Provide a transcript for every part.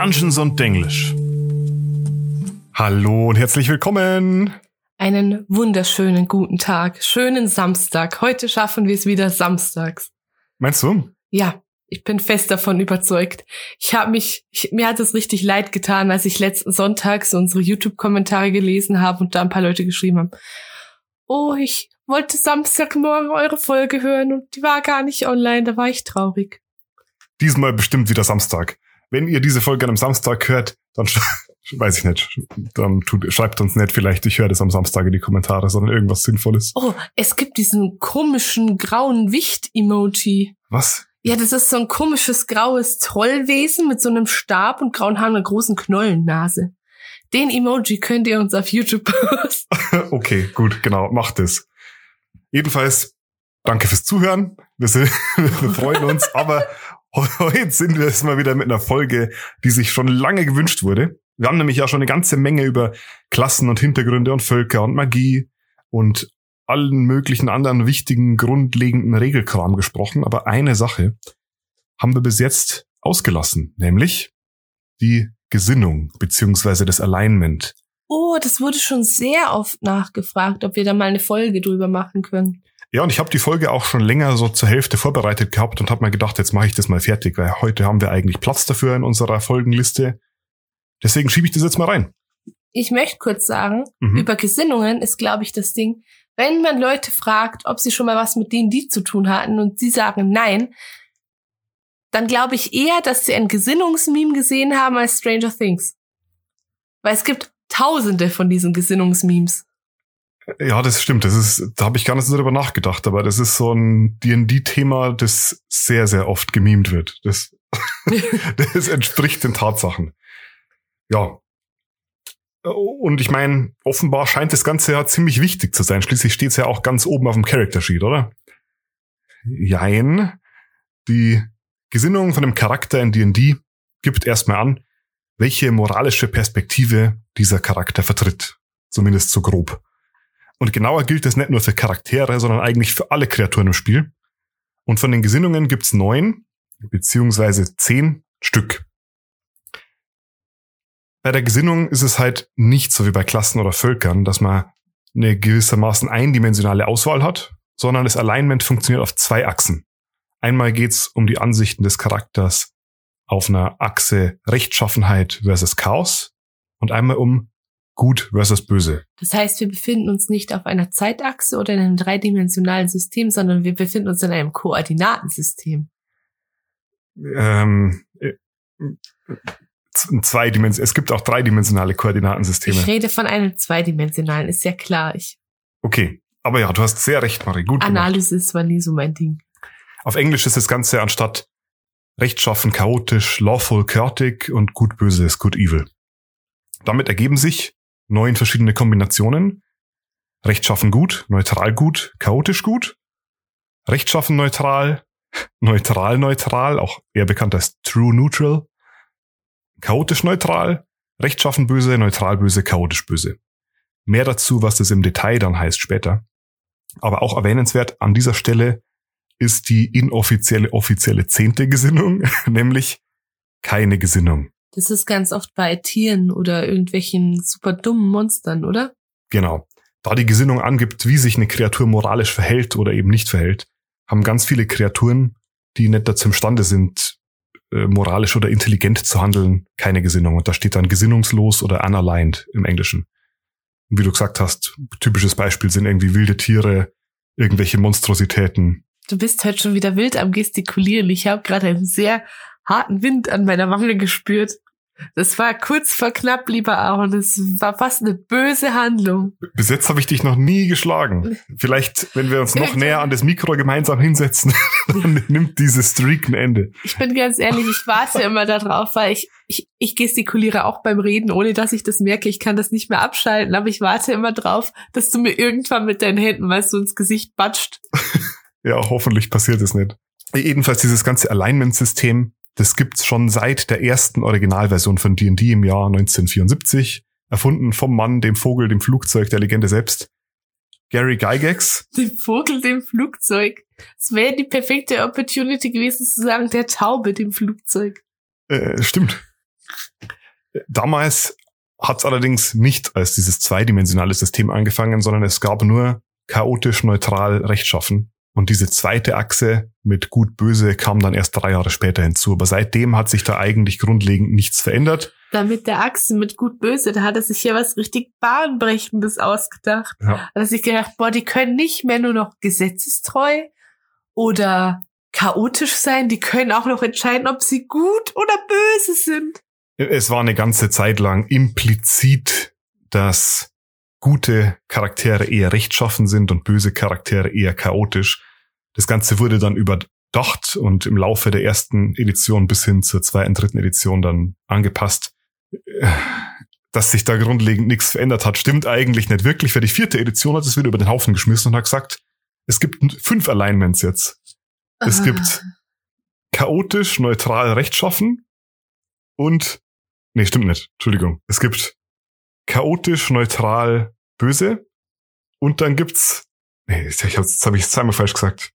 Dungeons und Denglisch. Hallo und herzlich willkommen. Einen wunderschönen guten Tag, schönen Samstag. Heute schaffen wir es wieder samstags. Meinst du? Ja, ich bin fest davon überzeugt. Ich habe mich, ich, mir hat es richtig leid getan, als ich letzten Sonntag so unsere YouTube-Kommentare gelesen habe und da ein paar Leute geschrieben haben. Oh, ich wollte Samstagmorgen eure Folge hören und die war gar nicht online, da war ich traurig. Diesmal bestimmt wieder Samstag. Wenn ihr diese Folge einem Samstag hört, dann weiß ich nicht, dann tut, schreibt uns nicht vielleicht, ich höre das am Samstag in die Kommentare, sondern irgendwas Sinnvolles. Oh, es gibt diesen komischen grauen Wicht-Emoji. Was? Ja, das ist so ein komisches graues Trollwesen mit so einem Stab und grauen Haaren und einer großen Knollennase. Den Emoji könnt ihr uns auf YouTube posten. okay, gut, genau, macht es. Jedenfalls, danke fürs Zuhören. Wir, sind, wir freuen uns, aber heute sind wir jetzt mal wieder mit einer Folge, die sich schon lange gewünscht wurde. Wir haben nämlich ja schon eine ganze Menge über Klassen und Hintergründe und Völker und Magie und allen möglichen anderen wichtigen, grundlegenden Regelkram gesprochen. Aber eine Sache haben wir bis jetzt ausgelassen, nämlich die Gesinnung beziehungsweise das Alignment. Oh, das wurde schon sehr oft nachgefragt, ob wir da mal eine Folge drüber machen können. Ja, und ich habe die Folge auch schon länger so zur Hälfte vorbereitet gehabt und habe mir gedacht, jetzt mache ich das mal fertig, weil heute haben wir eigentlich Platz dafür in unserer Folgenliste. Deswegen schiebe ich das jetzt mal rein. Ich möchte kurz sagen, mhm. über Gesinnungen ist, glaube ich, das Ding, wenn man Leute fragt, ob sie schon mal was mit denen die zu tun hatten und sie sagen nein, dann glaube ich eher, dass sie ein Gesinnungsmeme gesehen haben als Stranger Things. Weil es gibt tausende von diesen Gesinnungsmemes. Ja, das stimmt. Das ist, da habe ich gar nicht so darüber nachgedacht, aber das ist so ein D&D-Thema, das sehr, sehr oft gemimt wird. Das, das entspricht den Tatsachen. Ja. Und ich meine, offenbar scheint das Ganze ja ziemlich wichtig zu sein. Schließlich steht es ja auch ganz oben auf dem Character Sheet, oder? Jein. Die Gesinnung von einem Charakter in D&D gibt erstmal an, welche moralische Perspektive dieser Charakter vertritt. Zumindest so grob. Und genauer gilt das nicht nur für Charaktere, sondern eigentlich für alle Kreaturen im Spiel. Und von den Gesinnungen gibt's neun, beziehungsweise zehn Stück. Bei der Gesinnung ist es halt nicht so wie bei Klassen oder Völkern, dass man eine gewissermaßen eindimensionale Auswahl hat, sondern das Alignment funktioniert auf zwei Achsen. Einmal geht's um die Ansichten des Charakters auf einer Achse Rechtschaffenheit versus Chaos und einmal um Gut versus Böse. Das heißt, wir befinden uns nicht auf einer Zeitachse oder in einem dreidimensionalen System, sondern wir befinden uns in einem Koordinatensystem. Ähm, äh, zweidimensional. Es gibt auch dreidimensionale Koordinatensysteme. Ich rede von einem zweidimensionalen, ist ja klar. Ich okay, aber ja, du hast sehr recht, Marie. Gut. Analysis war nie so mein Ding. Auf Englisch ist das Ganze anstatt rechtschaffen, chaotisch, lawful, chaotic und gut, böse ist good, evil. Damit ergeben sich neun verschiedene Kombinationen. Rechtschaffen gut, neutral gut, chaotisch gut. Rechtschaffen neutral, neutral neutral, auch eher bekannt als true neutral. Chaotisch neutral, rechtschaffen böse, neutral böse, chaotisch böse. Mehr dazu, was das im Detail dann heißt später. Aber auch erwähnenswert an dieser Stelle ist die inoffizielle offizielle zehnte Gesinnung, nämlich keine Gesinnung. Das ist ganz oft bei Tieren oder irgendwelchen super dummen Monstern, oder? Genau. Da die Gesinnung angibt, wie sich eine Kreatur moralisch verhält oder eben nicht verhält, haben ganz viele Kreaturen, die nicht dazu imstande sind, äh, moralisch oder intelligent zu handeln, keine Gesinnung. Und da steht dann gesinnungslos oder unaligned im Englischen. Und wie du gesagt hast, typisches Beispiel sind irgendwie wilde Tiere, irgendwelche Monstrositäten. Du bist halt schon wieder wild am Gestikulieren. Ich habe gerade einen sehr harten Wind an meiner Wange gespürt. Das war kurz vor knapp, lieber Aaron. Das war fast eine böse Handlung. Bis jetzt habe ich dich noch nie geschlagen. Vielleicht, wenn wir uns noch näher an das Mikro gemeinsam hinsetzen, dann nimmt diese Streak ein Ende. Ich bin ganz ehrlich, ich warte immer darauf, weil ich, ich, ich gestikuliere auch beim Reden, ohne dass ich das merke. Ich kann das nicht mehr abschalten, aber ich warte immer drauf, dass du mir irgendwann mit deinen Händen, weißt du, ins Gesicht batscht. ja, hoffentlich passiert es nicht. Jedenfalls dieses ganze Alignment-System das gibt's schon seit der ersten Originalversion von D&D im Jahr 1974, erfunden vom Mann, dem Vogel, dem Flugzeug, der Legende selbst. Gary Gygax. Dem Vogel, dem Flugzeug. Es wäre die perfekte Opportunity gewesen zu sagen, der Taube, dem Flugzeug. Äh, stimmt. Damals hat es allerdings nicht als dieses zweidimensionale System angefangen, sondern es gab nur chaotisch neutral rechtschaffen. Und diese zweite Achse mit gut böse kam dann erst drei Jahre später hinzu. Aber seitdem hat sich da eigentlich grundlegend nichts verändert. Da mit der Achse mit gut böse, da hat er sich ja was richtig bahnbrechendes ausgedacht. Ja. Da hat er sich gedacht, boah, die können nicht mehr nur noch gesetzestreu oder chaotisch sein, die können auch noch entscheiden, ob sie gut oder böse sind. Es war eine ganze Zeit lang implizit, dass gute Charaktere eher rechtschaffen sind und böse Charaktere eher chaotisch. Das Ganze wurde dann überdacht und im Laufe der ersten Edition bis hin zur zweiten, dritten Edition dann angepasst. Dass sich da grundlegend nichts verändert hat, stimmt eigentlich nicht wirklich. Für die vierte Edition hat es wieder über den Haufen geschmissen und hat gesagt, es gibt fünf Alignments jetzt. Es ah. gibt chaotisch, neutral, rechtschaffen und, nee, stimmt nicht. Entschuldigung. Es gibt chaotisch, neutral, böse. Und dann gibt's, nee, ich jetzt habe ich zweimal falsch gesagt.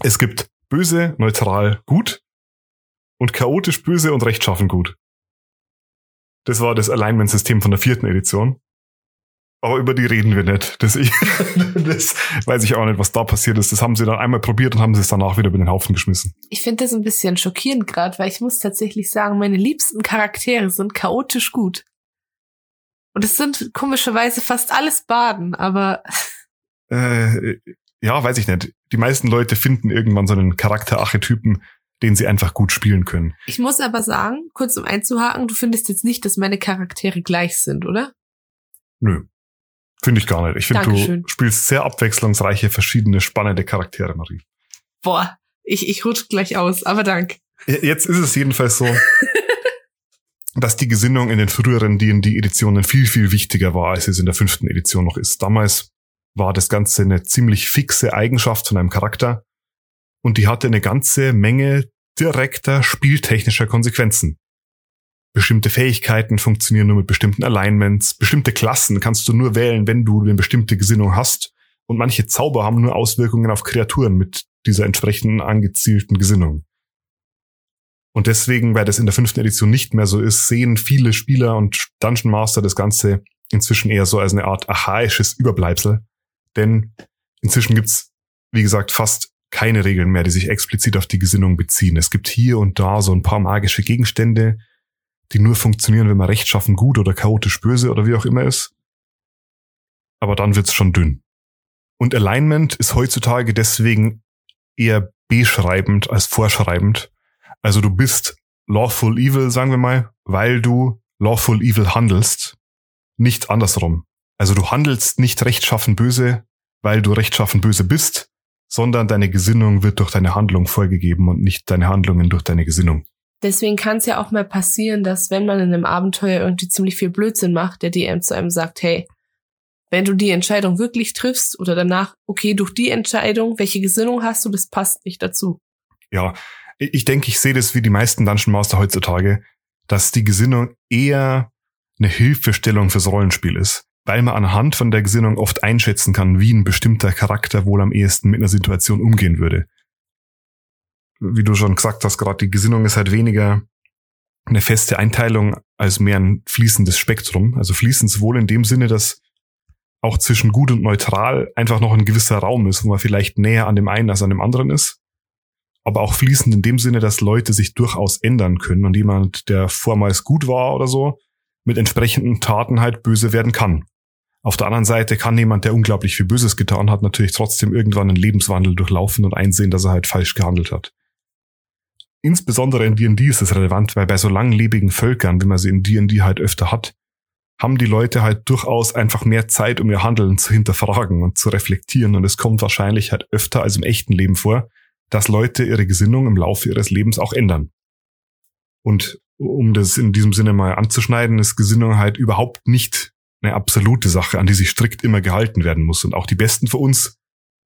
Es gibt böse, neutral, gut und chaotisch böse und rechtschaffen gut. Das war das Alignment-System von der vierten Edition. Aber über die reden wir nicht. Das, ich, das weiß ich auch nicht, was da passiert ist. Das haben sie dann einmal probiert und haben sie es danach wieder über den Haufen geschmissen. Ich finde das ein bisschen schockierend gerade, weil ich muss tatsächlich sagen, meine liebsten Charaktere sind chaotisch gut. Und es sind komischerweise fast alles Baden, aber. Äh, ja, weiß ich nicht. Die meisten Leute finden irgendwann so einen Charakterarchetypen, den sie einfach gut spielen können. Ich muss aber sagen, kurz um einzuhaken, du findest jetzt nicht, dass meine Charaktere gleich sind, oder? Nö. Finde ich gar nicht. Ich finde, du spielst sehr abwechslungsreiche, verschiedene, spannende Charaktere, Marie. Boah, ich, ich rutsch gleich aus, aber dank. Jetzt ist es jedenfalls so, dass die Gesinnung in den früheren D&D-Editionen viel, viel wichtiger war, als es in der fünften Edition noch ist. Damals war das Ganze eine ziemlich fixe Eigenschaft von einem Charakter und die hatte eine ganze Menge direkter spieltechnischer Konsequenzen. Bestimmte Fähigkeiten funktionieren nur mit bestimmten Alignments, bestimmte Klassen kannst du nur wählen, wenn du eine bestimmte Gesinnung hast und manche Zauber haben nur Auswirkungen auf Kreaturen mit dieser entsprechenden angezielten Gesinnung. Und deswegen, weil das in der fünften Edition nicht mehr so ist, sehen viele Spieler und Dungeon Master das Ganze inzwischen eher so als eine Art archaisches Überbleibsel. Denn inzwischen gibt's, wie gesagt, fast keine Regeln mehr, die sich explizit auf die Gesinnung beziehen. Es gibt hier und da so ein paar magische Gegenstände, die nur funktionieren, wenn man rechtschaffen gut oder chaotisch böse oder wie auch immer ist. Aber dann wird's schon dünn. Und Alignment ist heutzutage deswegen eher beschreibend als vorschreibend, also du bist lawful evil, sagen wir mal, weil du lawful evil handelst, nicht andersrum. Also du handelst nicht rechtschaffen böse, weil du rechtschaffen böse bist, sondern deine Gesinnung wird durch deine Handlung vorgegeben und nicht deine Handlungen durch deine Gesinnung. Deswegen kann es ja auch mal passieren, dass wenn man in einem Abenteuer irgendwie ziemlich viel Blödsinn macht, der DM zu einem sagt, hey, wenn du die Entscheidung wirklich triffst oder danach, okay, durch die Entscheidung, welche Gesinnung hast du, das passt nicht dazu. Ja, ich denke, ich sehe das wie die meisten Dungeon Master heutzutage, dass die Gesinnung eher eine Hilfestellung fürs Rollenspiel ist, weil man anhand von der Gesinnung oft einschätzen kann, wie ein bestimmter Charakter wohl am ehesten mit einer Situation umgehen würde. Wie du schon gesagt hast, gerade die Gesinnung ist halt weniger eine feste Einteilung als mehr ein fließendes Spektrum. Also fließend sowohl in dem Sinne, dass auch zwischen gut und neutral einfach noch ein gewisser Raum ist, wo man vielleicht näher an dem einen als an dem anderen ist aber auch fließend in dem Sinne, dass Leute sich durchaus ändern können und jemand, der vormals gut war oder so, mit entsprechenden Taten halt böse werden kann. Auf der anderen Seite kann jemand, der unglaublich viel Böses getan hat, natürlich trotzdem irgendwann einen Lebenswandel durchlaufen und einsehen, dass er halt falsch gehandelt hat. Insbesondere in D&D ist es relevant, weil bei so langlebigen Völkern, wie man sie in D&D halt öfter hat, haben die Leute halt durchaus einfach mehr Zeit, um ihr Handeln zu hinterfragen und zu reflektieren und es kommt wahrscheinlich halt öfter als im echten Leben vor, dass Leute ihre Gesinnung im Laufe ihres Lebens auch ändern. Und um das in diesem Sinne mal anzuschneiden, ist Gesinnung halt überhaupt nicht eine absolute Sache, an die sich strikt immer gehalten werden muss. Und auch die Besten für uns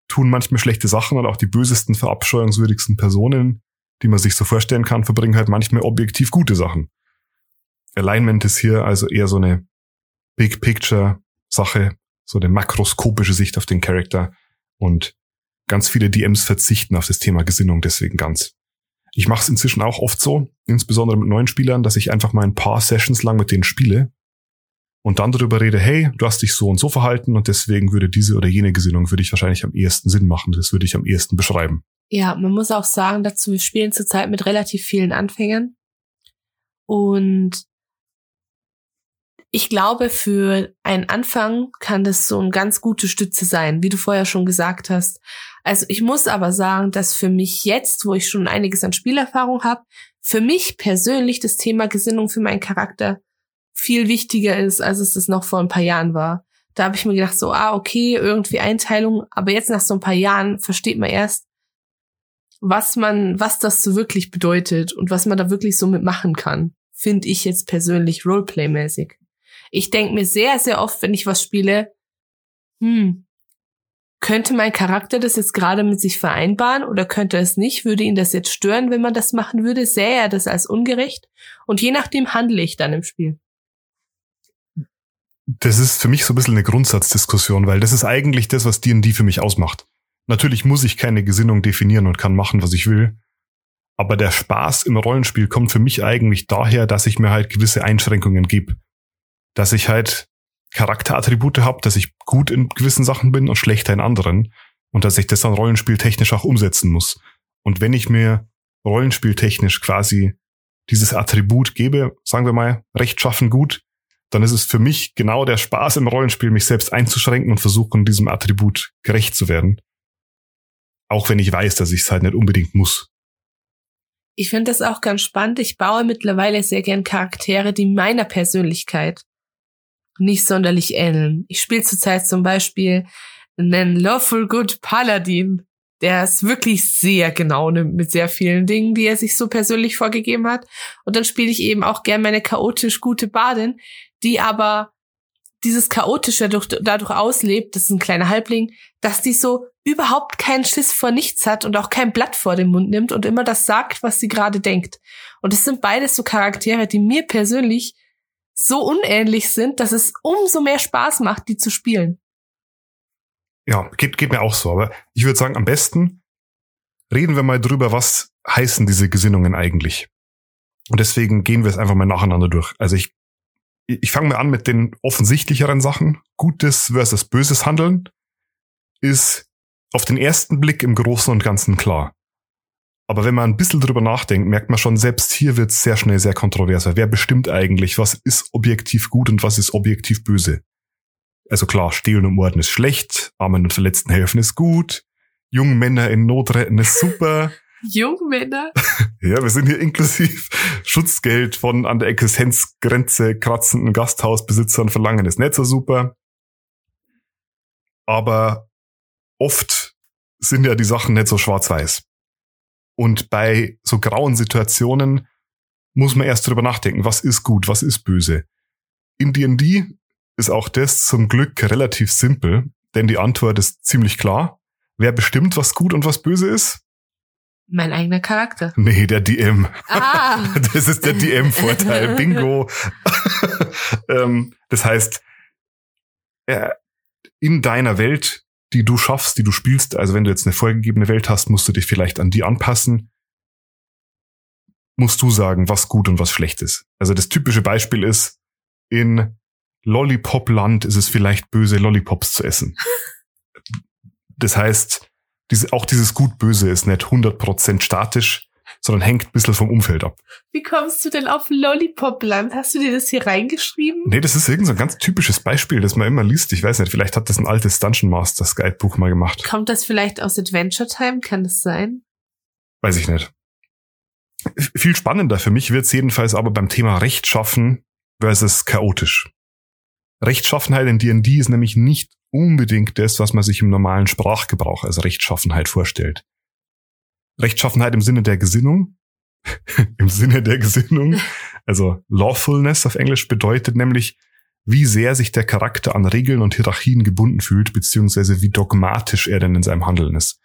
tun manchmal schlechte Sachen und auch die bösesten, verabscheuungswürdigsten Personen, die man sich so vorstellen kann, verbringen halt manchmal objektiv gute Sachen. Alignment ist hier also eher so eine Big Picture Sache, so eine makroskopische Sicht auf den Charakter und Ganz viele DMs verzichten auf das Thema Gesinnung deswegen ganz. Ich mache es inzwischen auch oft so, insbesondere mit neuen Spielern, dass ich einfach mal ein paar Sessions lang mit denen spiele und dann darüber rede, hey, du hast dich so und so verhalten und deswegen würde diese oder jene Gesinnung würde ich wahrscheinlich am ehesten Sinn machen. Das würde ich am ehesten beschreiben. Ja, man muss auch sagen dazu, wir spielen zurzeit mit relativ vielen Anfängern. Und ich glaube, für einen Anfang kann das so eine ganz gute Stütze sein, wie du vorher schon gesagt hast. Also ich muss aber sagen, dass für mich jetzt, wo ich schon einiges an Spielerfahrung habe, für mich persönlich das Thema Gesinnung für meinen Charakter viel wichtiger ist, als es das noch vor ein paar Jahren war. Da habe ich mir gedacht, so, ah, okay, irgendwie Einteilung, aber jetzt nach so ein paar Jahren versteht man erst, was man, was das so wirklich bedeutet und was man da wirklich so mitmachen kann, finde ich jetzt persönlich Roleplay-mäßig. Ich denke mir sehr, sehr oft, wenn ich was spiele, hm, könnte mein Charakter das jetzt gerade mit sich vereinbaren oder könnte es nicht? Würde ihn das jetzt stören, wenn man das machen würde? Sähe er das als ungerecht? Und je nachdem handle ich dann im Spiel das ist für mich so ein bisschen eine Grundsatzdiskussion, weil das ist eigentlich das, was D&D für mich ausmacht. Natürlich muss ich keine Gesinnung definieren und kann machen, was ich will. Aber der Spaß im Rollenspiel kommt für mich eigentlich daher, dass ich mir halt gewisse Einschränkungen gebe. Dass ich halt Charakterattribute habe, dass ich gut in gewissen Sachen bin und schlechter in anderen. Und dass ich das dann rollenspieltechnisch auch umsetzen muss. Und wenn ich mir rollenspieltechnisch quasi dieses Attribut gebe, sagen wir mal, rechtschaffen gut, dann ist es für mich genau der Spaß im Rollenspiel, mich selbst einzuschränken und versuchen, diesem Attribut gerecht zu werden. Auch wenn ich weiß, dass ich es halt nicht unbedingt muss. Ich finde das auch ganz spannend. Ich baue mittlerweile sehr gern Charaktere, die meiner Persönlichkeit nicht sonderlich ähneln. Ich spiele zurzeit zum Beispiel einen Lawful Good Paladin, der es wirklich sehr genau nimmt mit sehr vielen Dingen, die er sich so persönlich vorgegeben hat. Und dann spiele ich eben auch gern meine chaotisch gute Badin, die aber dieses Chaotische dadurch, dadurch auslebt, das ist ein kleiner Halbling, dass die so überhaupt keinen Schiss vor nichts hat und auch kein Blatt vor den Mund nimmt und immer das sagt, was sie gerade denkt. Und es sind beides so Charaktere, die mir persönlich so unähnlich sind, dass es umso mehr Spaß macht, die zu spielen. Ja, geht, geht mir auch so. Aber ich würde sagen, am besten reden wir mal drüber, was heißen diese Gesinnungen eigentlich. Und deswegen gehen wir es einfach mal nacheinander durch. Also ich ich fange mal an mit den offensichtlicheren Sachen. Gutes versus böses Handeln ist auf den ersten Blick im Großen und Ganzen klar. Aber wenn man ein bisschen drüber nachdenkt, merkt man schon, selbst hier wird es sehr schnell sehr kontroverser. Wer bestimmt eigentlich, was ist objektiv gut und was ist objektiv böse? Also klar, Stehlen und Morden ist schlecht, Armen und Verletzten helfen ist gut, jungen Männer in Not retten ist super, Jungmänner. ja, wir sind hier inklusiv Schutzgeld von an der Existenzgrenze kratzenden Gasthausbesitzern verlangen. Ist nicht so super. Aber oft sind ja die Sachen nicht so schwarz-weiß. Und bei so grauen Situationen muss man erst drüber nachdenken, was ist gut, was ist böse. In D&D ist auch das zum Glück relativ simpel, denn die Antwort ist ziemlich klar. Wer bestimmt, was gut und was böse ist? Mein eigener Charakter. Nee, der DM. Ah. Das ist der DM-Vorteil. Bingo. ähm, das heißt, in deiner Welt, die du schaffst, die du spielst, also wenn du jetzt eine vorgegebene Welt hast, musst du dich vielleicht an die anpassen. Musst du sagen, was gut und was schlecht ist. Also das typische Beispiel ist, in Lollipop-Land ist es vielleicht böse, Lollipops zu essen. Das heißt, diese, auch dieses Gut-Böse ist nicht 100% statisch, sondern hängt ein bisschen vom Umfeld ab. Wie kommst du denn auf Lollipop-Land? Hast du dir das hier reingeschrieben? Nee, das ist irgendein so ganz typisches Beispiel, das man immer liest. Ich weiß nicht, vielleicht hat das ein altes Dungeon Masters Guidebuch mal gemacht. Kommt das vielleicht aus Adventure Time? Kann das sein? Weiß ich nicht. Viel spannender für mich wird's jedenfalls aber beim Thema Rechtschaffen versus chaotisch. Rechtschaffenheit in D&D ist nämlich nicht unbedingt das, was man sich im normalen Sprachgebrauch als Rechtschaffenheit vorstellt. Rechtschaffenheit im Sinne der Gesinnung, im Sinne der Gesinnung, also Lawfulness auf Englisch bedeutet nämlich, wie sehr sich der Charakter an Regeln und Hierarchien gebunden fühlt, beziehungsweise wie dogmatisch er denn in seinem Handeln ist.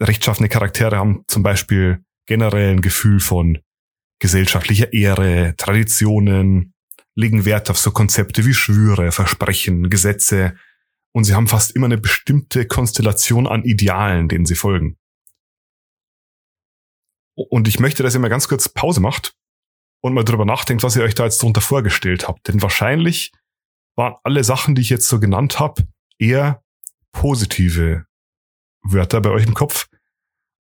Rechtschaffene Charaktere haben zum Beispiel generell ein Gefühl von gesellschaftlicher Ehre, Traditionen, legen Wert auf so Konzepte wie Schwüre, Versprechen, Gesetze und sie haben fast immer eine bestimmte Konstellation an Idealen, denen sie folgen. Und ich möchte, dass ihr mal ganz kurz Pause macht und mal drüber nachdenkt, was ihr euch da jetzt drunter vorgestellt habt. Denn wahrscheinlich waren alle Sachen, die ich jetzt so genannt habe, eher positive Wörter bei euch im Kopf.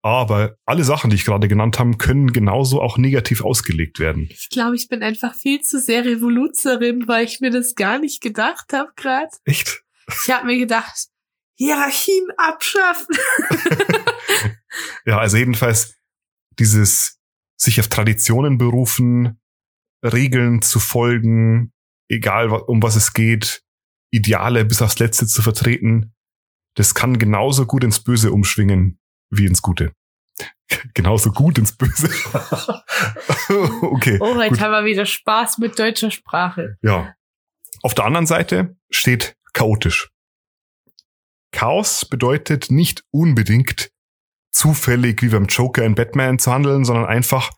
Aber alle Sachen, die ich gerade genannt habe, können genauso auch negativ ausgelegt werden. Ich glaube, ich bin einfach viel zu sehr Revoluzerin, weil ich mir das gar nicht gedacht habe gerade. Echt? Ich habe mir gedacht, Hierarchien abschaffen. ja, also jedenfalls dieses sich auf Traditionen berufen, Regeln zu folgen, egal um was es geht, Ideale bis aufs Letzte zu vertreten, das kann genauso gut ins Böse umschwingen wie ins Gute. genauso gut ins Böse. okay. Oh, heute gut. haben wir wieder Spaß mit deutscher Sprache. Ja. Auf der anderen Seite steht chaotisch. Chaos bedeutet nicht unbedingt zufällig wie beim Joker in Batman zu handeln, sondern einfach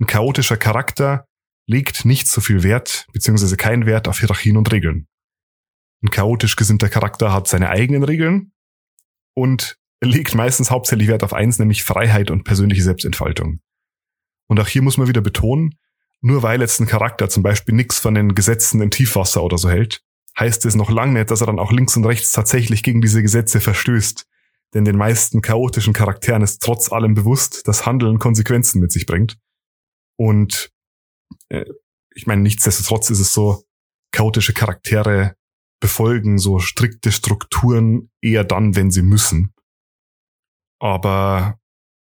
ein chaotischer Charakter legt nicht so viel Wert, beziehungsweise keinen Wert auf Hierarchien und Regeln. Ein chaotisch gesinnter Charakter hat seine eigenen Regeln und legt meistens hauptsächlich Wert auf eins, nämlich Freiheit und persönliche Selbstentfaltung. Und auch hier muss man wieder betonen, nur weil jetzt ein Charakter zum Beispiel nichts von den Gesetzen im Tiefwasser oder so hält, heißt es noch lange nicht, dass er dann auch links und rechts tatsächlich gegen diese Gesetze verstößt. Denn den meisten chaotischen Charakteren ist trotz allem bewusst, dass Handeln Konsequenzen mit sich bringt. Und äh, ich meine, nichtsdestotrotz ist es so, chaotische Charaktere befolgen so strikte Strukturen eher dann, wenn sie müssen. Aber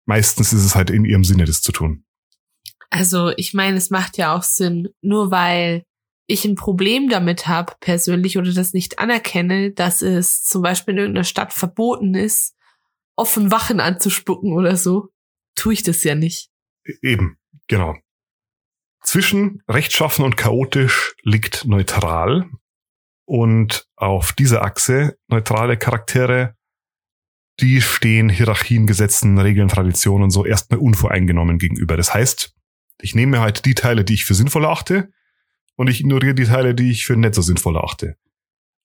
meistens ist es halt in ihrem Sinne, das zu tun. Also ich meine, es macht ja auch Sinn, nur weil ich ein Problem damit habe, persönlich, oder das nicht anerkenne, dass es zum Beispiel in irgendeiner Stadt verboten ist, offen Wachen anzuspucken oder so, tue ich das ja nicht. E-, eben, genau. Zwischen rechtschaffen und chaotisch liegt neutral. Und auf dieser Achse neutrale Charaktere, die stehen Hierarchien, Gesetzen, Regeln, Traditionen so erstmal unvoreingenommen gegenüber. Das heißt, ich nehme halt die Teile, die ich für sinnvoll achte, und ich ignoriere die Teile, die ich für nicht so sinnvoll achte.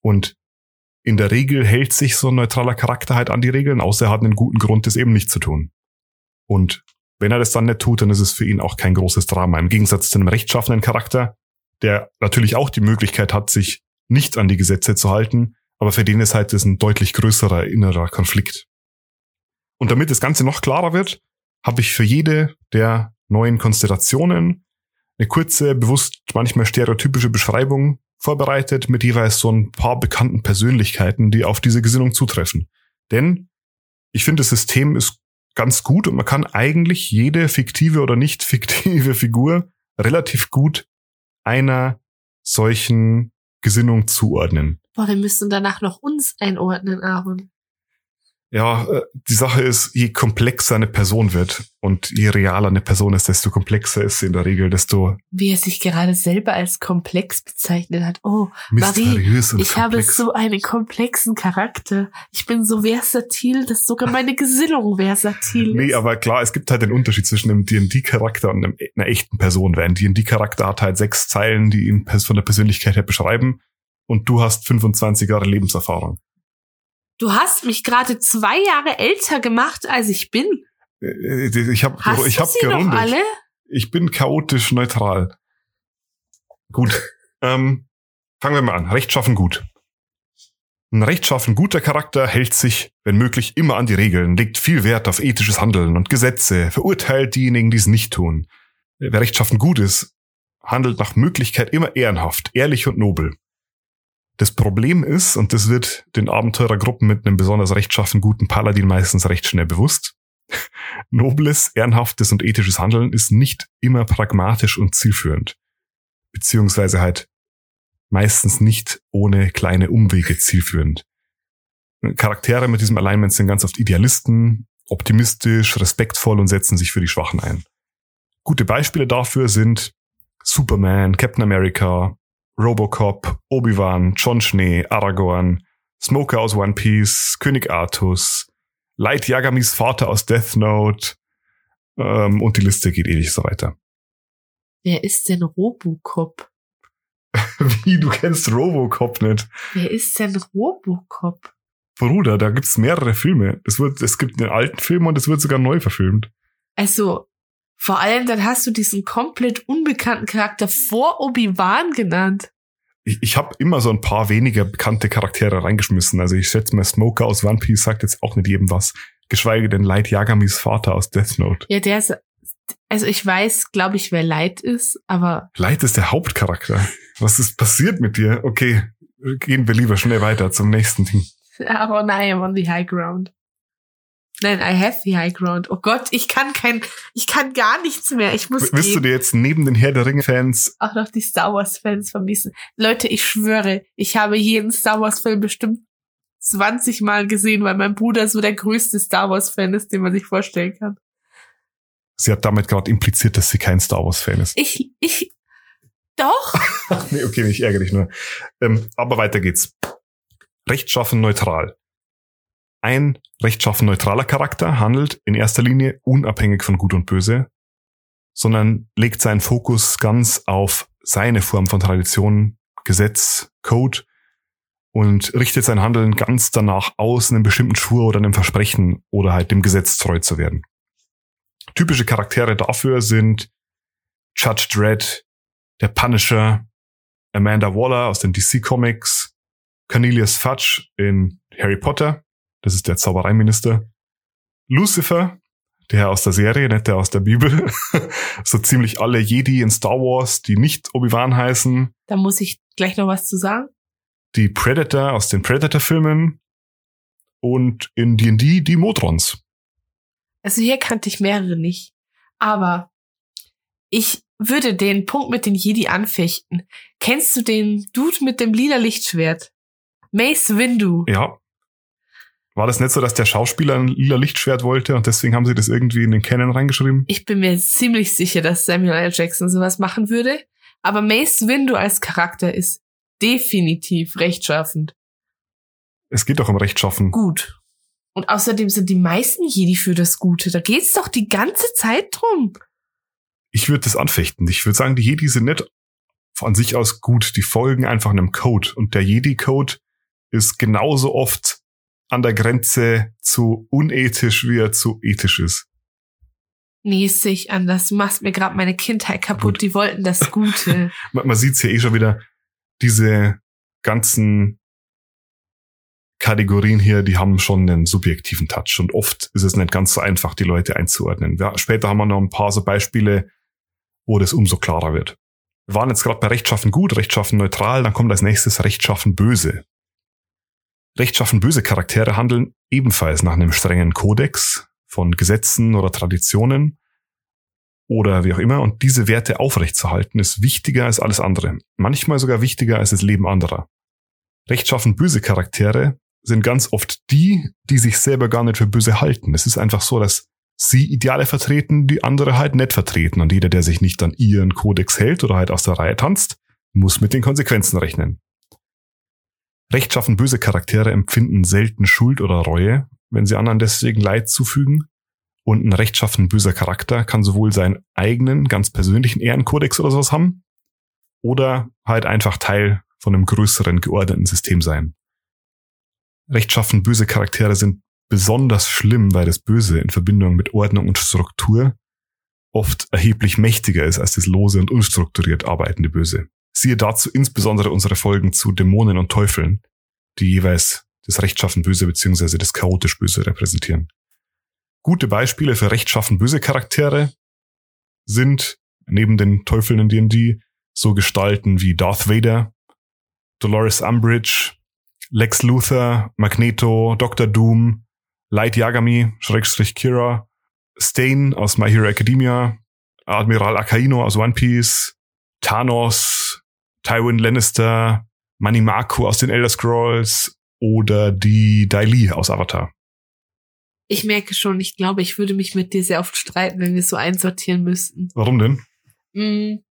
Und in der Regel hält sich so ein neutraler Charakter halt an die Regeln, außer er hat einen guten Grund, das eben nicht zu tun. Und wenn er das dann nicht tut, dann ist es für ihn auch kein großes Drama. Im Gegensatz zu einem rechtschaffenen Charakter, der natürlich auch die Möglichkeit hat, sich nicht an die Gesetze zu halten, aber für den ist halt das ein deutlich größerer innerer Konflikt. Und damit das Ganze noch klarer wird, habe ich für jede der neuen Konstellationen eine kurze, bewusst manchmal stereotypische Beschreibung vorbereitet mit jeweils so ein paar bekannten Persönlichkeiten, die auf diese Gesinnung zutreffen. Denn ich finde, das System ist ganz gut und man kann eigentlich jede fiktive oder nicht fiktive Figur relativ gut einer solchen Gesinnung zuordnen. Boah, wir müssen danach noch uns einordnen, Aaron ja, äh, die Sache ist, je komplexer eine Person wird und je realer eine Person ist, desto komplexer ist sie in der Regel, desto. Wie er sich gerade selber als komplex bezeichnet hat. Oh, Marie, ich komplex. habe so einen komplexen Charakter. Ich bin so versatil, dass sogar meine Gesinnung versatil ist. Nee, aber klar, es gibt halt den Unterschied zwischen einem D&D-Charakter und einem, einer echten Person. Weil ein D&D-Charakter hat halt sechs Zeilen, die ihn von der Persönlichkeit her beschreiben und du hast 25 Jahre Lebenserfahrung. Du hast mich gerade zwei Jahre älter gemacht, als ich bin. Äh, ich habe ich hab gerundet. Alle? Ich bin chaotisch neutral. Gut. ähm, fangen wir mal an. Rechtschaffen gut. Ein rechtschaffen guter Charakter hält sich, wenn möglich, immer an die Regeln, legt viel Wert auf ethisches Handeln und Gesetze, verurteilt diejenigen, die es nicht tun. Wer rechtschaffen gut ist, handelt nach Möglichkeit immer ehrenhaft, ehrlich und nobel. Das Problem ist, und das wird den Abenteurergruppen mit einem besonders rechtschaffen guten Paladin meistens recht schnell bewusst, nobles, ehrenhaftes und ethisches Handeln ist nicht immer pragmatisch und zielführend. Beziehungsweise halt meistens nicht ohne kleine Umwege zielführend. Charaktere mit diesem Alignment sind ganz oft Idealisten, optimistisch, respektvoll und setzen sich für die Schwachen ein. Gute Beispiele dafür sind Superman, Captain America, Robocop, Obi-Wan, John Schnee, Aragorn, Smoker aus One Piece, König Artus, Light Yagamis Vater aus Death Note ähm, und die Liste geht ewig so weiter. Wer ist denn Robocop? Wie, du kennst Robocop nicht? Wer ist denn Robocop? Bruder, da gibt's mehrere Filme. Es, wird, es gibt einen alten Film und es wird sogar neu verfilmt. Also, Vor allem, dann hast du diesen komplett unbekannten Charakter vor Obi-Wan genannt. Ich, ich habe immer so ein paar weniger bekannte Charaktere reingeschmissen. Also ich schätze mal, Smoker aus One Piece sagt jetzt auch nicht jedem was. Geschweige denn Light Yagamis Vater aus Death Note. Ja, der ist, also ich weiß, glaube ich, wer Light ist, aber. Light ist der Hauptcharakter. Was ist passiert mit dir? Okay, gehen wir lieber schnell weiter zum nächsten Ding. Aber nein, I'm on the high ground. Nein, I have the high ground. Oh Gott, ich kann kein, ich kann gar nichts mehr. Ich muss. Willst gehen. du dir jetzt neben den Herr der Ringe Fans auch noch die Star Wars Fans vermissen? Leute, ich schwöre, ich habe jeden Star Wars Film bestimmt 20 Mal gesehen, weil mein Bruder so der größte Star Wars Fan ist, den man sich vorstellen kann. Sie hat damit gerade impliziert, dass sie kein Star Wars Fan ist. Ich, ich, doch. nee, okay, ich ärgere dich nur. Ähm, aber weiter geht's. Rechtschaffen neutral. Ein rechtschaffen neutraler Charakter handelt in erster Linie unabhängig von Gut und Böse, sondern legt seinen Fokus ganz auf seine Form von Tradition, Gesetz, Code und richtet sein Handeln ganz danach aus, einem bestimmten Schwur oder einem Versprechen oder halt dem Gesetz treu zu werden. Typische Charaktere dafür sind Judge Dredd, der Punisher, Amanda Waller aus den DC Comics, Cornelius Fudge in Harry Potter das ist der Zaubereiminister. Lucifer, der aus der Serie, nicht der aus der Bibel. so ziemlich alle Jedi in Star Wars, die nicht Obi-Wan heißen. Da muss ich gleich noch was zu sagen. Die Predator aus den Predator-Filmen. Und in D&D die Modrons. Also hier kannte ich mehrere nicht. Aber ich würde den Punkt mit den Jedi anfechten. Kennst du den Dude mit dem lila Lichtschwert? Mace Windu. Ja. War das nicht so, dass der Schauspieler ein lila Lichtschwert wollte und deswegen haben sie das irgendwie in den Canon reingeschrieben? Ich bin mir ziemlich sicher, dass Samuel L. Jackson sowas machen würde. Aber Mace Windu als Charakter ist definitiv rechtschaffend. Es geht doch um Rechtschaffen. Gut. Und außerdem sind die meisten Jedi für das Gute. Da geht's doch die ganze Zeit drum. Ich würde das anfechten. Ich würde sagen, die Jedi sind nicht von sich aus gut. Die folgen einfach einem Code. Und der Jedi-Code ist genauso oft an der Grenze zu unethisch, wie er zu ethisch ist. Sich anders. Du machst mir gerade meine Kindheit kaputt. Gut. Die wollten das Gute. man man sieht ja eh schon wieder, diese ganzen Kategorien hier, die haben schon einen subjektiven Touch und oft ist es nicht ganz so einfach, die Leute einzuordnen. Ja, später haben wir noch ein paar so Beispiele, wo das umso klarer wird. Wir waren jetzt gerade bei Rechtschaffen gut, Rechtschaffen neutral, dann kommt als nächstes Rechtschaffen böse. Rechtschaffen böse Charaktere handeln ebenfalls nach einem strengen Kodex von Gesetzen oder Traditionen oder wie auch immer. Und diese Werte aufrechtzuerhalten ist wichtiger als alles andere. Manchmal sogar wichtiger als das Leben anderer. Rechtschaffen böse Charaktere sind ganz oft die, die sich selber gar nicht für böse halten. Es ist einfach so, dass sie Ideale vertreten, die andere halt nicht vertreten. Und jeder, der sich nicht an ihren Kodex hält oder halt aus der Reihe tanzt, muss mit den Konsequenzen rechnen. Rechtschaffen böse Charaktere empfinden selten Schuld oder Reue, wenn sie anderen deswegen Leid zufügen. Und ein rechtschaffen böser Charakter kann sowohl seinen eigenen, ganz persönlichen Ehrenkodex oder sowas haben, oder halt einfach Teil von einem größeren, geordneten System sein. Rechtschaffen böse Charaktere sind besonders schlimm, weil das Böse in Verbindung mit Ordnung und Struktur oft erheblich mächtiger ist als das lose und unstrukturiert arbeitende Böse. Siehe dazu insbesondere unsere Folgen zu Dämonen und Teufeln, die jeweils das rechtschaffen Böse bzw. das chaotisch Böse repräsentieren. Gute Beispiele für rechtschaffen böse Charaktere sind neben den Teufeln in D&D so Gestalten wie Darth Vader, Dolores Umbridge, Lex Luthor, Magneto, Dr. Doom, Light Yagami, Schrägstrich Kira, Stain aus My Hero Academia, Admiral Akaino aus One Piece, Thanos, Tywin Lannister, Manimako aus den Elder Scrolls oder die Dai aus Avatar. Ich merke schon, ich glaube, ich würde mich mit dir sehr oft streiten, wenn wir es so einsortieren müssten. Warum denn? Mm,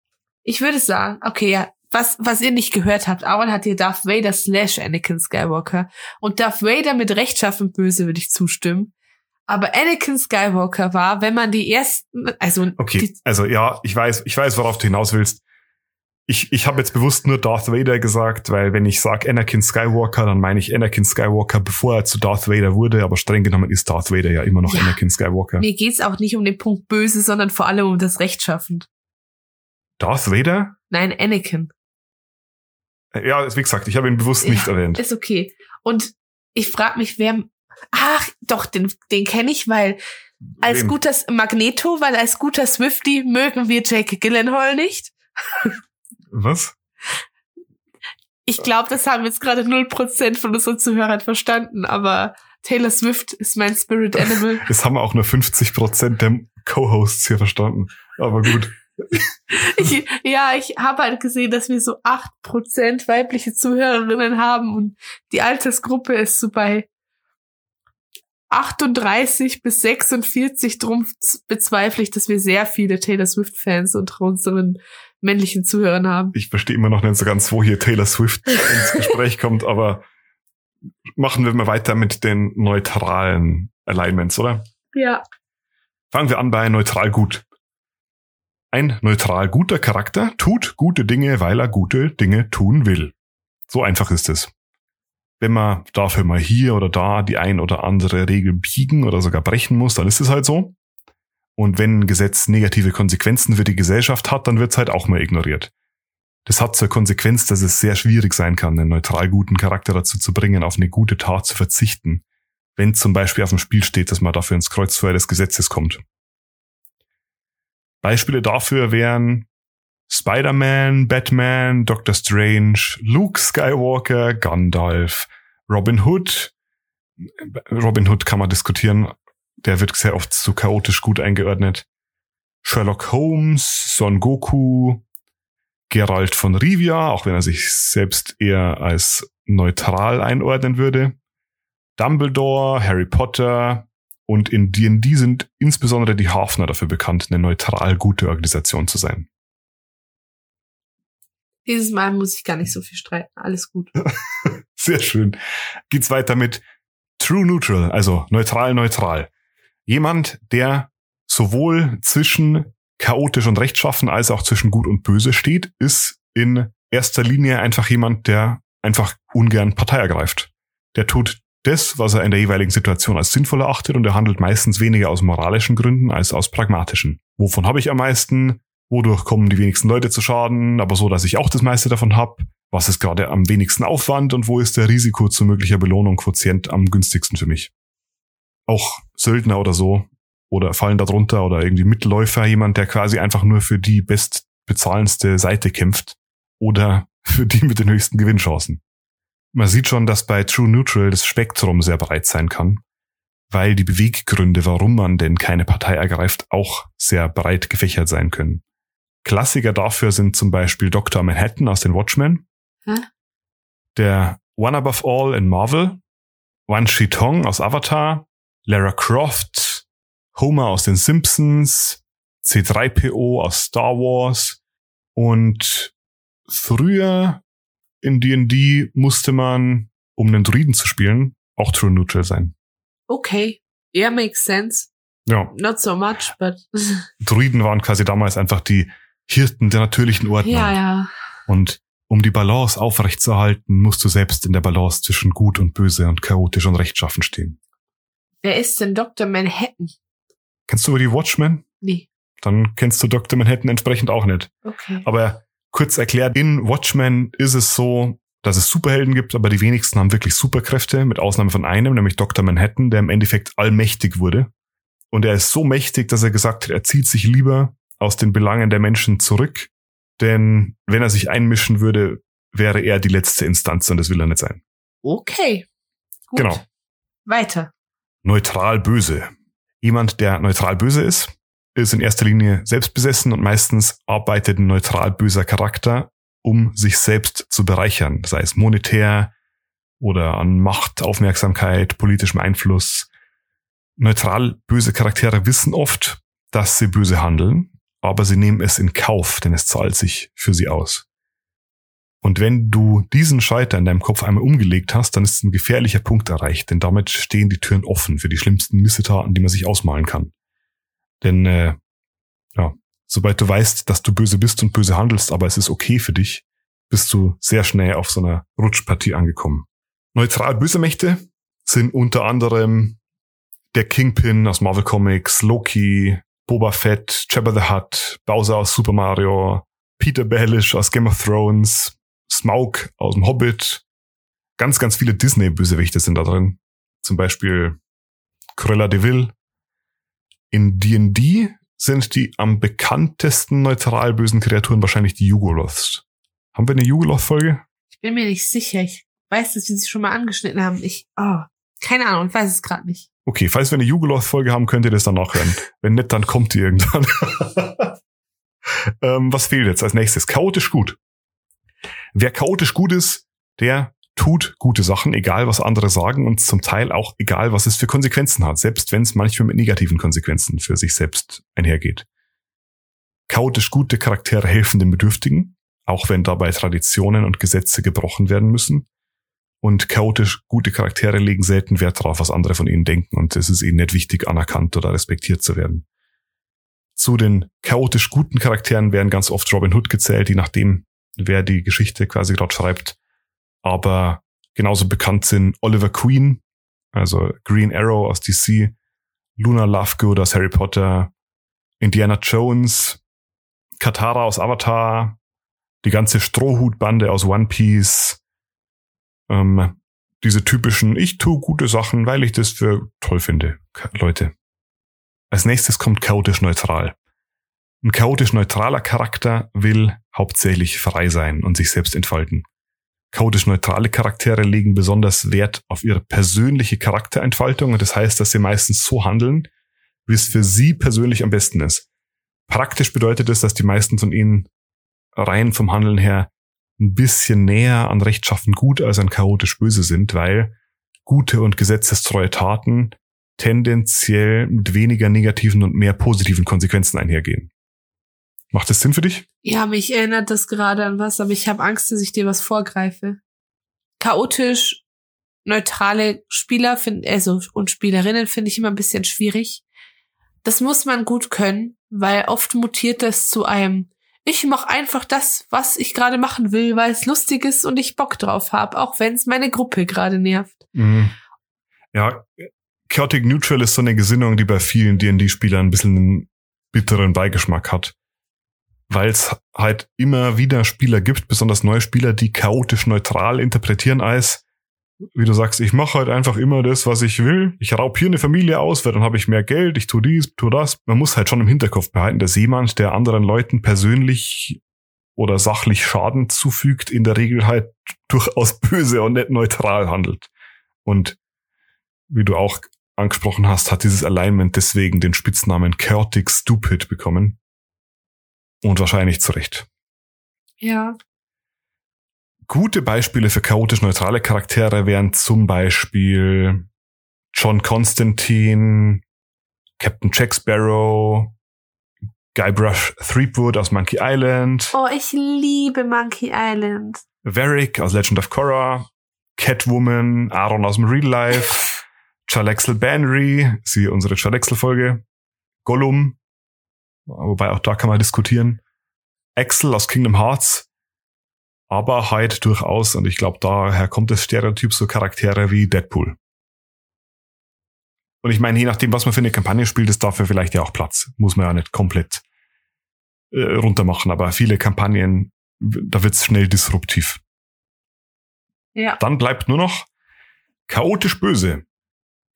ich würde sagen, okay, ja, was, was ihr nicht gehört habt, Aaron hat hier Darth Vader slash Anakin Skywalker. Und Darth Vader mit rechtschaffen böse würde ich zustimmen. Aber Anakin Skywalker war, wenn man die ersten, also. Okay, also ja, ich weiß, ich weiß, worauf du hinaus willst ich, ich habe jetzt bewusst nur Darth Vader gesagt, weil wenn ich sage Anakin Skywalker, dann meine ich Anakin Skywalker, bevor er zu Darth Vader wurde, aber streng genommen ist Darth Vader ja immer noch ja, Anakin Skywalker. Mir geht's auch nicht um den Punkt böse, sondern vor allem um das Rechtschaffend. Darth Vader? Nein, Anakin. Ja, wie gesagt, ich habe ihn bewusst nicht ja, erwähnt. Ist okay. Und ich frage mich, wer. Ach, doch, den, den kenne ich, weil als Wem? guter Magneto, weil als guter Swifty mögen wir Jake Gyllenhaal nicht. Was? Ich glaube, das haben jetzt gerade 0% von unseren Zuhörern verstanden, aber Taylor Swift ist mein Spirit Animal. Das haben auch nur 50% der Co-Hosts hier verstanden. Aber gut. ich, ja, ich habe halt gesehen, dass wir so 8% weibliche Zuhörerinnen haben und die Altersgruppe ist so bei 38 bis 46. Drum bezweifle ich, dass wir sehr viele Taylor Swift-Fans unter unseren männlichen Zuhörern haben. Ich verstehe immer noch nicht so ganz, wo hier Taylor Swift ins Gespräch kommt, aber machen wir mal weiter mit den neutralen Alignments, oder? Ja. Fangen wir an bei neutral gut. Ein neutral guter Charakter tut gute Dinge, weil er gute Dinge tun will. So einfach ist es. Wenn man dafür mal hier oder da die ein oder andere Regel biegen oder sogar brechen muss, dann ist es halt so. Und wenn ein Gesetz negative Konsequenzen für die Gesellschaft hat, dann wird es halt auch mal ignoriert. Das hat zur Konsequenz, dass es sehr schwierig sein kann, einen neutral guten Charakter dazu zu bringen, auf eine gute Tat zu verzichten, wenn zum Beispiel auf dem Spiel steht, dass man dafür ins Kreuzfeuer des Gesetzes kommt. Beispiele dafür wären Spider-Man, Batman, Doctor Strange, Luke Skywalker, Gandalf, Robin Hood. Robin Hood kann man diskutieren, der wird sehr oft zu chaotisch gut eingeordnet. Sherlock Holmes, Son Goku, Geralt von Rivia, auch wenn er sich selbst eher als neutral einordnen würde. Dumbledore, Harry Potter und in D&D sind insbesondere die Hafner dafür bekannt, eine neutral gute Organisation zu sein. Dieses Mal muss ich gar nicht so viel streiten. Alles gut. Sehr schön. Geht's weiter mit True Neutral, also neutral neutral. Jemand, der sowohl zwischen chaotisch und rechtschaffen als auch zwischen gut und böse steht, ist in erster Linie einfach jemand, der einfach ungern Partei ergreift. Der tut das, was er in der jeweiligen Situation als sinnvoll erachtet und er handelt meistens weniger aus moralischen Gründen als aus pragmatischen. Wovon habe ich am meisten? Wodurch kommen die wenigsten Leute zu Schaden, aber so, dass ich auch das meiste davon habe? Was ist gerade am wenigsten Aufwand und wo ist der Risiko zu möglicher Belohnung Quotient am günstigsten für mich? auch Söldner oder so oder fallen da drunter oder irgendwie Mitläufer, jemand, der quasi einfach nur für die bestbezahlendste Seite kämpft oder für die mit den höchsten Gewinnchancen. Man sieht schon, dass bei True Neutral das Spektrum sehr breit sein kann, weil die Beweggründe, warum man denn keine Partei ergreift, auch sehr breit gefächert sein können. Klassiker dafür sind zum Beispiel Dr. Manhattan aus den Watchmen, hm? der One Above All in Marvel, Wan Shi Tong aus Avatar Lara Croft, Homer aus den Simpsons, C3PO aus Star Wars und früher in D&D musste man, um einen Druiden zu spielen, auch True Neutral sein. Okay, yeah, makes sense. Ja. Not so much, but. Druiden waren quasi damals einfach die Hirten der natürlichen Ordnung. Ja, ja. Und um die Balance aufrechtzuerhalten, musst du selbst in der Balance zwischen gut und böse und chaotisch und rechtschaffen stehen. Wer ist denn Dr. Manhattan? Kennst du über die Watchmen? Nee. Dann kennst du Dr. Manhattan entsprechend auch nicht. Okay. Aber kurz erklärt, in Watchmen ist es so, dass es Superhelden gibt, aber die wenigsten haben wirklich Superkräfte, mit Ausnahme von einem, nämlich Dr. Manhattan, der im Endeffekt allmächtig wurde. Und er ist so mächtig, dass er gesagt hat, er zieht sich lieber aus den Belangen der Menschen zurück, denn wenn er sich einmischen würde, wäre er die letzte Instanz und das will er nicht sein. Okay. Gut. Genau. Weiter neutral böse. Jemand, der neutral böse ist, ist in erster Linie selbstbesessen und meistens arbeitet ein neutral böser Charakter, um sich selbst zu bereichern, sei es monetär oder an Macht, Aufmerksamkeit, politischem Einfluss. Neutral böse Charaktere wissen oft, dass sie böse handeln, aber sie nehmen es in Kauf, denn es zahlt sich für sie aus. Und wenn du diesen Schalter in deinem Kopf einmal umgelegt hast, dann ist ein gefährlicher Punkt erreicht, denn damit stehen die Türen offen für die schlimmsten Missetaten, die man sich ausmalen kann. Denn äh, ja, sobald du weißt, dass du böse bist und böse handelst, aber es ist okay für dich, bist du sehr schnell auf so einer Rutschpartie angekommen. Neutral böse Mächte sind unter anderem der Kingpin aus Marvel Comics, Loki, Boba Fett, Jabba the Hutt, Bowser aus Super Mario, Peter Baelish aus Game of Thrones, Smaug aus dem Hobbit. Ganz, ganz viele Disney-Bösewichte sind da drin. Zum Beispiel Cruella de Vil. In D&D sind die am bekanntesten neutral bösen Kreaturen wahrscheinlich die Yugoloths. Haben wir eine Yugoloth-Folge? Ich bin mir nicht sicher. Ich weiß, dass wir sie schon mal angeschnitten haben. Ich, oh, keine Ahnung, ich weiß es gerade nicht. Okay, falls wir eine Yugoloth-Folge haben, könnt ihr das dann nachhören. Wenn nicht, dann kommt die irgendwann. ähm, was fehlt jetzt als nächstes? Chaotisch gut. Wer chaotisch gut ist, der tut gute Sachen, egal was andere sagen und zum Teil auch egal, was es für Konsequenzen hat, selbst wenn es manchmal mit negativen Konsequenzen für sich selbst einhergeht. Chaotisch gute Charaktere helfen den Bedürftigen, auch wenn dabei Traditionen und Gesetze gebrochen werden müssen. Und chaotisch gute Charaktere legen selten Wert darauf, was andere von ihnen denken und es ist ihnen nicht wichtig, anerkannt oder respektiert zu werden. Zu den chaotisch guten Charakteren werden ganz oft Robin Hood gezählt, je nachdem, wer die Geschichte quasi gerade schreibt aber genauso bekannt sind Oliver Queen, also Green Arrow aus DC, Luna Lovegood aus Harry Potter, Indiana Jones, Katara aus Avatar, die ganze Strohhutbande aus One Piece, ähm, diese typischen Ich tu gute Sachen, weil ich das für toll finde, Leute. Als nächstes kommt chaotisch neutral. Ein chaotisch neutraler Charakter will hauptsächlich frei sein und sich selbst entfalten. Chaotisch neutrale Charaktere legen besonders Wert auf ihre persönliche Charakterentfaltung und das heißt, dass sie meistens so handeln, wie es für sie persönlich am besten ist. Praktisch bedeutet es, dass die meisten von ihnen rein vom Handeln her ein bisschen näher an rechtschaffen gut als an chaotisch böse sind, weil gute und gesetzestreue Taten tendenziell mit weniger negativen und mehr positiven Konsequenzen einhergehen. Macht das Sinn für dich? Ja, mich erinnert das gerade an was, aber ich habe Angst, dass ich dir was vorgreife. Chaotisch neutrale Spieler find, also und Spielerinnen finde ich immer ein bisschen schwierig. Das muss man gut können, weil oft mutiert das zu einem ich mache einfach das, was ich gerade machen will, weil es lustig ist und ich Bock drauf habe, auch wenn es meine Gruppe gerade nervt. Mhm. Ja, Chaotic Neutral ist so eine Gesinnung, die bei vielen D&D-Spielern ein bisschen einen bitteren Beigeschmack hat weil es halt immer wieder Spieler gibt, besonders neue Spieler, die chaotisch neutral interpretieren als, wie du sagst, ich mache halt einfach immer das, was ich will. Ich raub hier eine Familie aus, weil dann habe ich mehr Geld, ich tu dies, tu das. Man muss halt schon im Hinterkopf behalten, dass jemand, der anderen Leuten persönlich oder sachlich Schaden zufügt, in der Regel halt durchaus böse und nicht neutral handelt. Und wie du auch angesprochen hast, hat dieses Alignment deswegen den Spitznamen Chaotic Stupid bekommen. Und wahrscheinlich zu Recht. Ja. Gute Beispiele für chaotisch neutrale Charaktere wären zum Beispiel John Constantine, Captain Jack Sparrow, Guybrush Threepwood aus Monkey Island. Oh, ich liebe Monkey Island. Varric aus Legend of Korra, Catwoman, Aaron aus dem Real Life, Charlexel Banry, sie unsere Charlexel-Folge, Gollum, wobei auch da kann man diskutieren. Axel aus Kingdom Hearts, aber halt durchaus, und ich glaube, daher kommt das Stereotyp so Charaktere wie Deadpool. Und ich meine, je nachdem, was man für eine Kampagne spielt, ist dafür vielleicht ja auch Platz. Muss man ja nicht komplett äh, runtermachen, aber viele Kampagnen, da wird's schnell disruptiv. Ja. Dann bleibt nur noch chaotisch böse.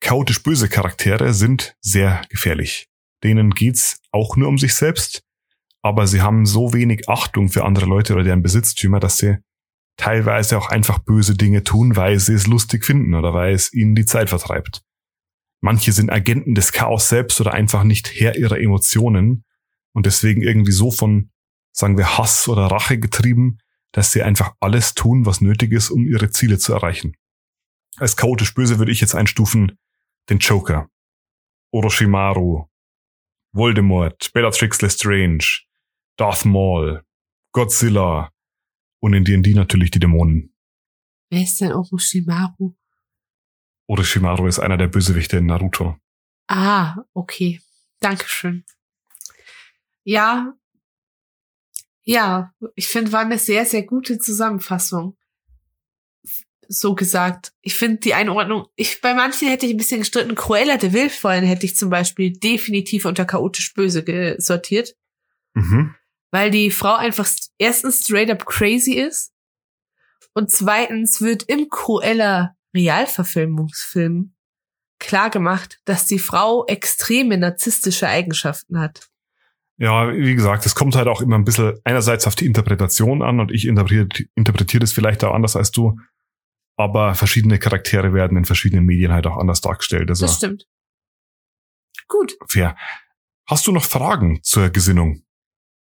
Chaotisch böse Charaktere sind sehr gefährlich denen geht's auch nur um sich selbst, aber sie haben so wenig Achtung für andere Leute oder deren Besitztümer, dass sie teilweise auch einfach böse Dinge tun, weil sie es lustig finden oder weil es ihnen die Zeit vertreibt. Manche sind Agenten des Chaos selbst oder einfach nicht Herr ihrer Emotionen und deswegen irgendwie so von, sagen wir, Hass oder Rache getrieben, dass sie einfach alles tun, was nötig ist, um ihre Ziele zu erreichen. Als chaotisch böse würde ich jetzt einstufen den Joker, Orochimaru, Voldemort, Bellatrix Lestrange, Darth Maul, Godzilla und in D&D natürlich die Dämonen. Wer ist denn Orochimaru? Orochimaru ist einer der Bösewichte in Naruto. Ah, okay. Dankeschön. Ja. Ja, ich finde, war eine sehr, sehr gute Zusammenfassung. So gesagt. Ich finde die Einordnung, ich, bei manchen hätte ich ein bisschen gestritten. Cruella de Vil vorhin hätte ich zum Beispiel definitiv unter chaotisch böse gesortiert. Mhm. Weil die Frau einfach erstens straight up crazy ist. Und zweitens wird im Cruella Realverfilmungsfilm klar gemacht, dass die Frau extreme narzisstische Eigenschaften hat. Ja, wie gesagt, es kommt halt auch immer ein bisschen einerseits auf die Interpretation an und ich interpretiere, interpretiere das vielleicht auch anders als du, aber verschiedene Charaktere werden in verschiedenen Medien halt auch anders dargestellt. Also das stimmt. Gut. Fair. Hast du noch Fragen zur Gesinnung?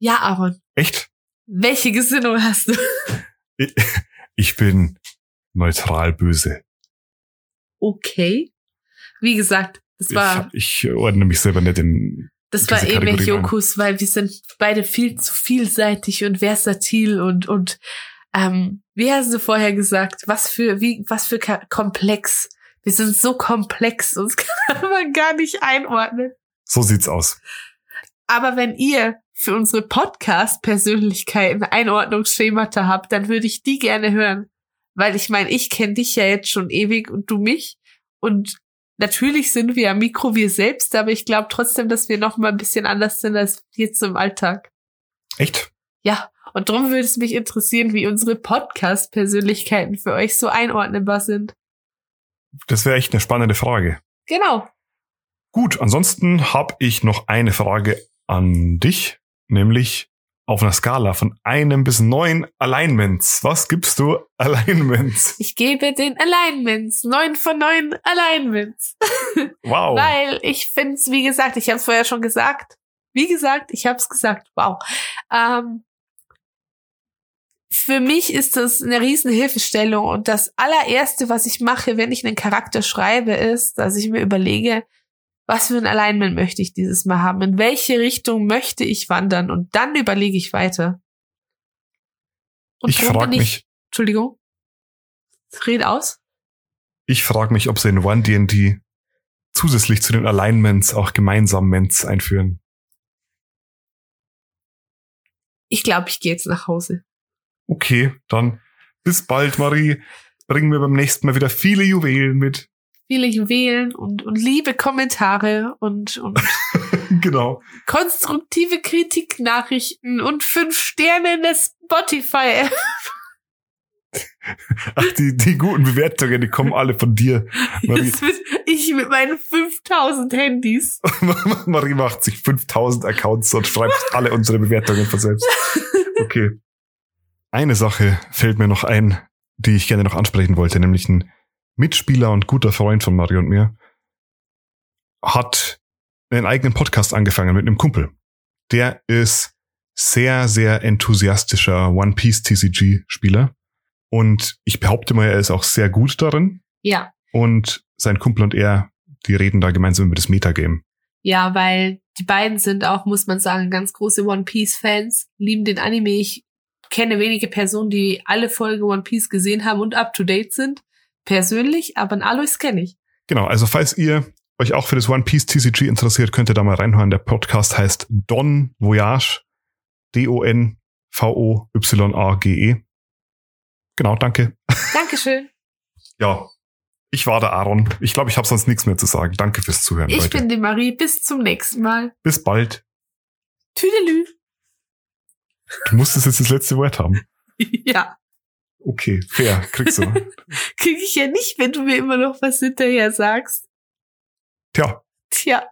Ja, Aaron. Echt? Welche Gesinnung hast du? Ich, ich bin neutral böse. Okay. Wie gesagt, das war. Ich, ich ordne mich selber nicht in. Das war eben Jokus, weil wir sind beide viel zu vielseitig und versatil und und ähm, wie hast du vorher gesagt? Was für wie was für komplex. Wir sind so komplex, uns kann man gar nicht einordnen. So sieht's aus. Aber wenn ihr für unsere Podcast-Persönlichkeiten Einordnungsschemata habt, dann würde ich die gerne hören. Weil ich meine, ich kenne dich ja jetzt schon ewig und du mich. Und natürlich sind wir am Mikro wir selbst, aber ich glaube trotzdem, dass wir noch mal ein bisschen anders sind als jetzt im Alltag. Echt? Ja. Und darum würde es mich interessieren, wie unsere Podcast-Persönlichkeiten für euch so einordnbar sind. Das wäre echt eine spannende Frage. Genau. Gut, ansonsten habe ich noch eine Frage an dich, nämlich auf einer Skala von einem bis neun Alignments. Was gibst du Alignments? Ich gebe den Alignments. Neun von neun Alignments. Wow. Weil ich finde es, wie gesagt, ich habe es vorher schon gesagt. Wie gesagt, ich habe es gesagt. Wow. Ähm, für mich ist das eine riesen Hilfestellung und das allererste, was ich mache, wenn ich einen Charakter schreibe, ist, dass ich mir überlege, was für ein Alignment möchte ich dieses Mal haben? In welche Richtung möchte ich wandern? Und dann überlege ich weiter. Und ich frage mich. Entschuldigung. Red aus. Ich frage mich, ob sie in One D&D zusätzlich zu den Alignments auch gemeinsam Ments einführen. Ich glaube, ich gehe jetzt nach Hause. Okay, dann bis bald, Marie. Bringen wir beim nächsten Mal wieder viele Juwelen mit viele Juwelen und, und liebe Kommentare und, und genau. konstruktive Kritiknachrichten und fünf Sterne in der Spotify. Ach, die, die guten Bewertungen, die kommen alle von dir. Marie. ich mit meinen 5000 Handys. Marie macht sich 5000 Accounts und schreibt alle unsere Bewertungen von selbst. Okay. Eine Sache fällt mir noch ein, die ich gerne noch ansprechen wollte, nämlich ein Mitspieler und guter Freund von Mario und mir, hat einen eigenen Podcast angefangen mit einem Kumpel. Der ist sehr, sehr enthusiastischer One Piece TCG Spieler. Und ich behaupte mal, er ist auch sehr gut darin. Ja. Und sein Kumpel und er, die reden da gemeinsam über das Metagame. Ja, weil die beiden sind auch, muss man sagen, ganz große One Piece Fans, lieben den Anime. Ich kenne wenige Personen, die alle Folgen One Piece gesehen haben und up to date sind persönlich, aber ein Alois kenne ich. Genau, also falls ihr euch auch für das One Piece TCG interessiert, könnt ihr da mal reinhören. Der Podcast heißt Don Voyage. D-O-N-V-O-Y-A-G-E. Genau, danke. Dankeschön. ja, ich war der Aaron. Ich glaube, ich habe sonst nichts mehr zu sagen. Danke fürs Zuhören. Ich Leute. bin die Marie. Bis zum nächsten Mal. Bis bald. Tüdelü. Du musstest jetzt das letzte Wort haben. ja. Okay, fair, kriegst du. Krieg ich ja nicht, wenn du mir immer noch was hinterher sagst. Tja. Tja.